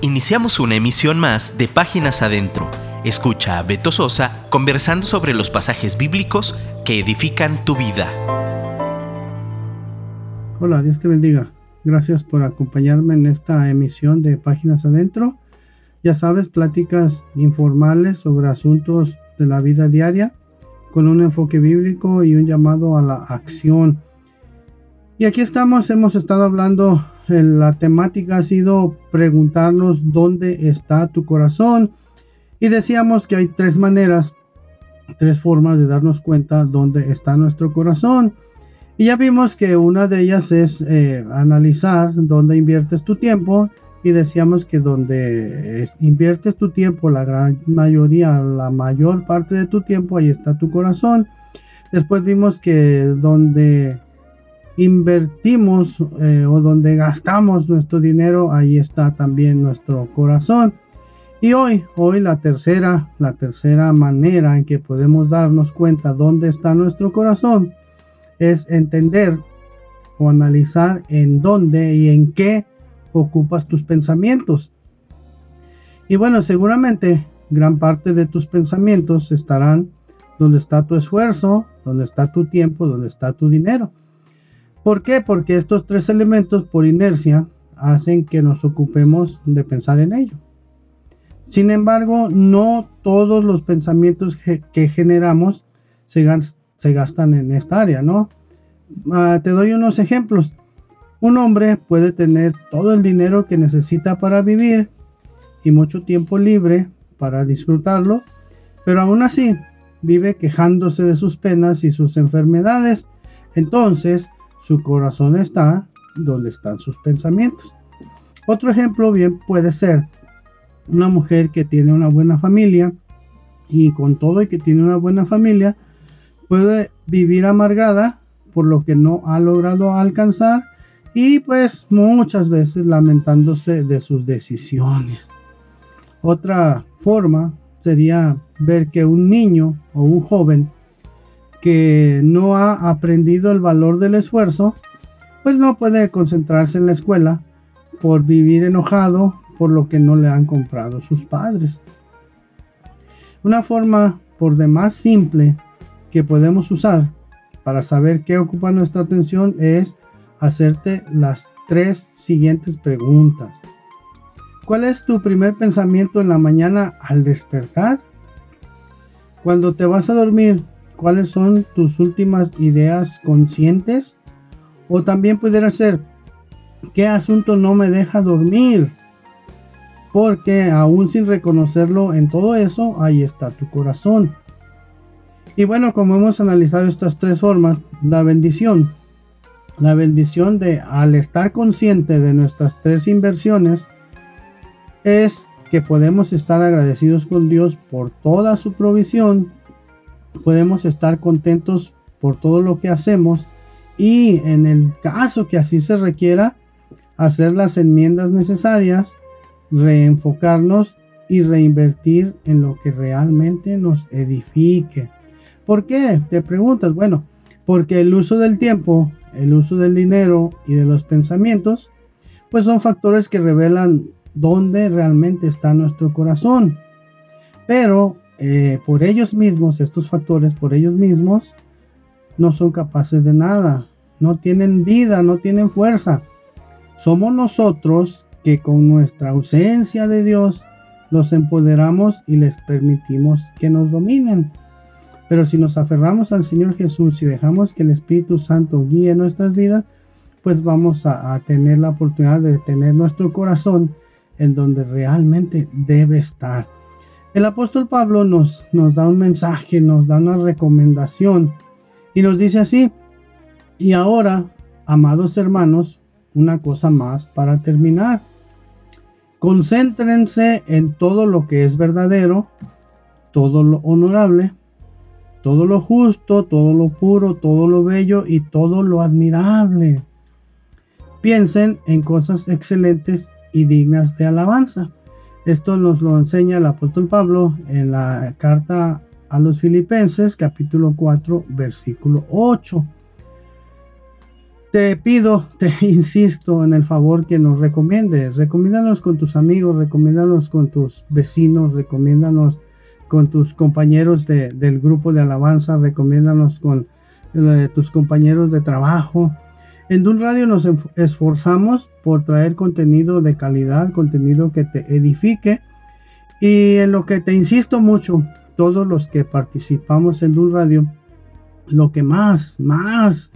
Iniciamos una emisión más de Páginas Adentro. Escucha a Beto Sosa conversando sobre los pasajes bíblicos que edifican tu vida. Hola, Dios te bendiga. Gracias por acompañarme en esta emisión de Páginas Adentro. Ya sabes, pláticas informales sobre asuntos de la vida diaria con un enfoque bíblico y un llamado a la acción. Y aquí estamos, hemos estado hablando la temática ha sido preguntarnos dónde está tu corazón. Y decíamos que hay tres maneras, tres formas de darnos cuenta dónde está nuestro corazón. Y ya vimos que una de ellas es eh, analizar dónde inviertes tu tiempo. Y decíamos que donde inviertes tu tiempo, la gran mayoría, la mayor parte de tu tiempo, ahí está tu corazón. Después vimos que donde invertimos eh, o donde gastamos nuestro dinero, ahí está también nuestro corazón. Y hoy, hoy la tercera, la tercera manera en que podemos darnos cuenta dónde está nuestro corazón es entender o analizar en dónde y en qué ocupas tus pensamientos. Y bueno, seguramente gran parte de tus pensamientos estarán donde está tu esfuerzo, donde está tu tiempo, donde está tu dinero. ¿Por qué? Porque estos tres elementos por inercia hacen que nos ocupemos de pensar en ello. Sin embargo, no todos los pensamientos que generamos se, gastan en esta área, ¿no? Ah, te doy unos ejemplos. Un hombre puede tener todo el dinero que necesita para vivir y mucho tiempo libre para disfrutarlo, pero aún así vive quejándose de sus penas y sus enfermedades. Entonces, su corazón está donde están sus pensamientos. Otro ejemplo bien puede ser una mujer que tiene una buena familia y con todo y que tiene una buena familia puede vivir amargada por lo que no ha logrado alcanzar y pues muchas veces lamentándose de sus decisiones. Otra forma sería ver que un niño o un joven que no ha aprendido el valor del esfuerzo, pues no puede concentrarse en la escuela por vivir enojado por lo que no le han comprado sus padres. Una forma por demás simple que podemos usar para saber qué ocupa nuestra atención es hacerte las tres siguientes preguntas. ¿Cuál es tu primer pensamiento en la mañana al despertar? Cuando te vas a dormir, cuáles son tus últimas ideas conscientes. O también pudiera ser, ¿qué asunto no me deja dormir? Porque aún sin reconocerlo en todo eso, ahí está tu corazón. Y bueno, como hemos analizado estas tres formas, la bendición. La bendición de al estar consciente de nuestras tres inversiones es que podemos estar agradecidos con Dios por toda su provisión, podemos estar contentos por todo lo que hacemos y en el caso que así se requiera, hacer las enmiendas necesarias, reenfocarnos y reinvertir en lo que realmente nos edifique. ¿Por qué? Te preguntas, bueno, porque el uso del tiempo, el uso del dinero y de los pensamientos, pues son factores que revelan dónde realmente está nuestro corazón. Pero eh, por ellos mismos, estos factores, por ellos mismos, no son capaces de nada, no tienen vida, no tienen fuerza. Somos nosotros que con nuestra ausencia de Dios los empoderamos y les permitimos que nos dominen. Pero si nos aferramos al Señor Jesús y dejamos que el Espíritu Santo guíe nuestras vidas, pues vamos a, a tener la oportunidad de tener nuestro corazón en donde realmente debe estar. El apóstol Pablo nos, da un mensaje, nos da una recomendación y nos dice así, y ahora, amados hermanos, una cosa más para terminar. Concéntrense en todo lo que es verdadero, todo lo honorable, todo lo justo, todo lo puro, todo lo bello y todo lo admirable. Piensen en cosas excelentes y dignas de alabanza. Esto nos lo enseña el apóstol Pablo en la carta a los filipenses capítulo 4 versículo 8. te pido, te insisto en el favor que nos recomiendes. Recomiéndanos con tus amigos, recomiéndanos con tus vecinos, recomiéndanos con tus compañeros del grupo de alabanza, recomiéndanos con eh, tus compañeros de trabajo. En Dun Radio nos esforzamos por traer contenido de calidad, contenido que te edifique. Y en lo que te insisto mucho, todos los que participamos en Dun Radio, lo que más, más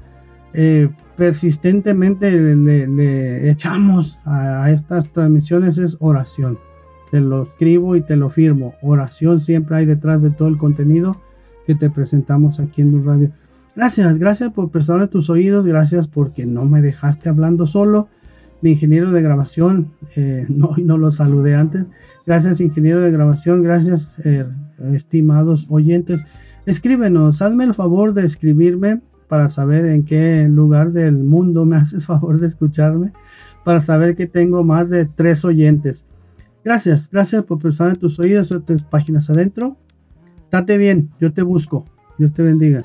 eh, persistentemente le, echamos a, estas transmisiones es oración. Te lo escribo y te lo firmo. Oración siempre hay detrás de todo el contenido que te presentamos aquí en tu radio. Gracias, gracias por prestarme tus oídos, gracias porque no me dejaste hablando solo. Mi ingeniero de grabación, eh, no, lo saludé antes. Gracias, ingeniero de grabación, gracias, eh, estimados oyentes. Escríbenos, hazme el favor de escribirme para saber en qué lugar del mundo me haces favor de escucharme, para saber que tengo más de tres oyentes. Gracias, gracias por prestar tus oídos, tres páginas adentro. Date bien, yo te busco. Dios te bendiga.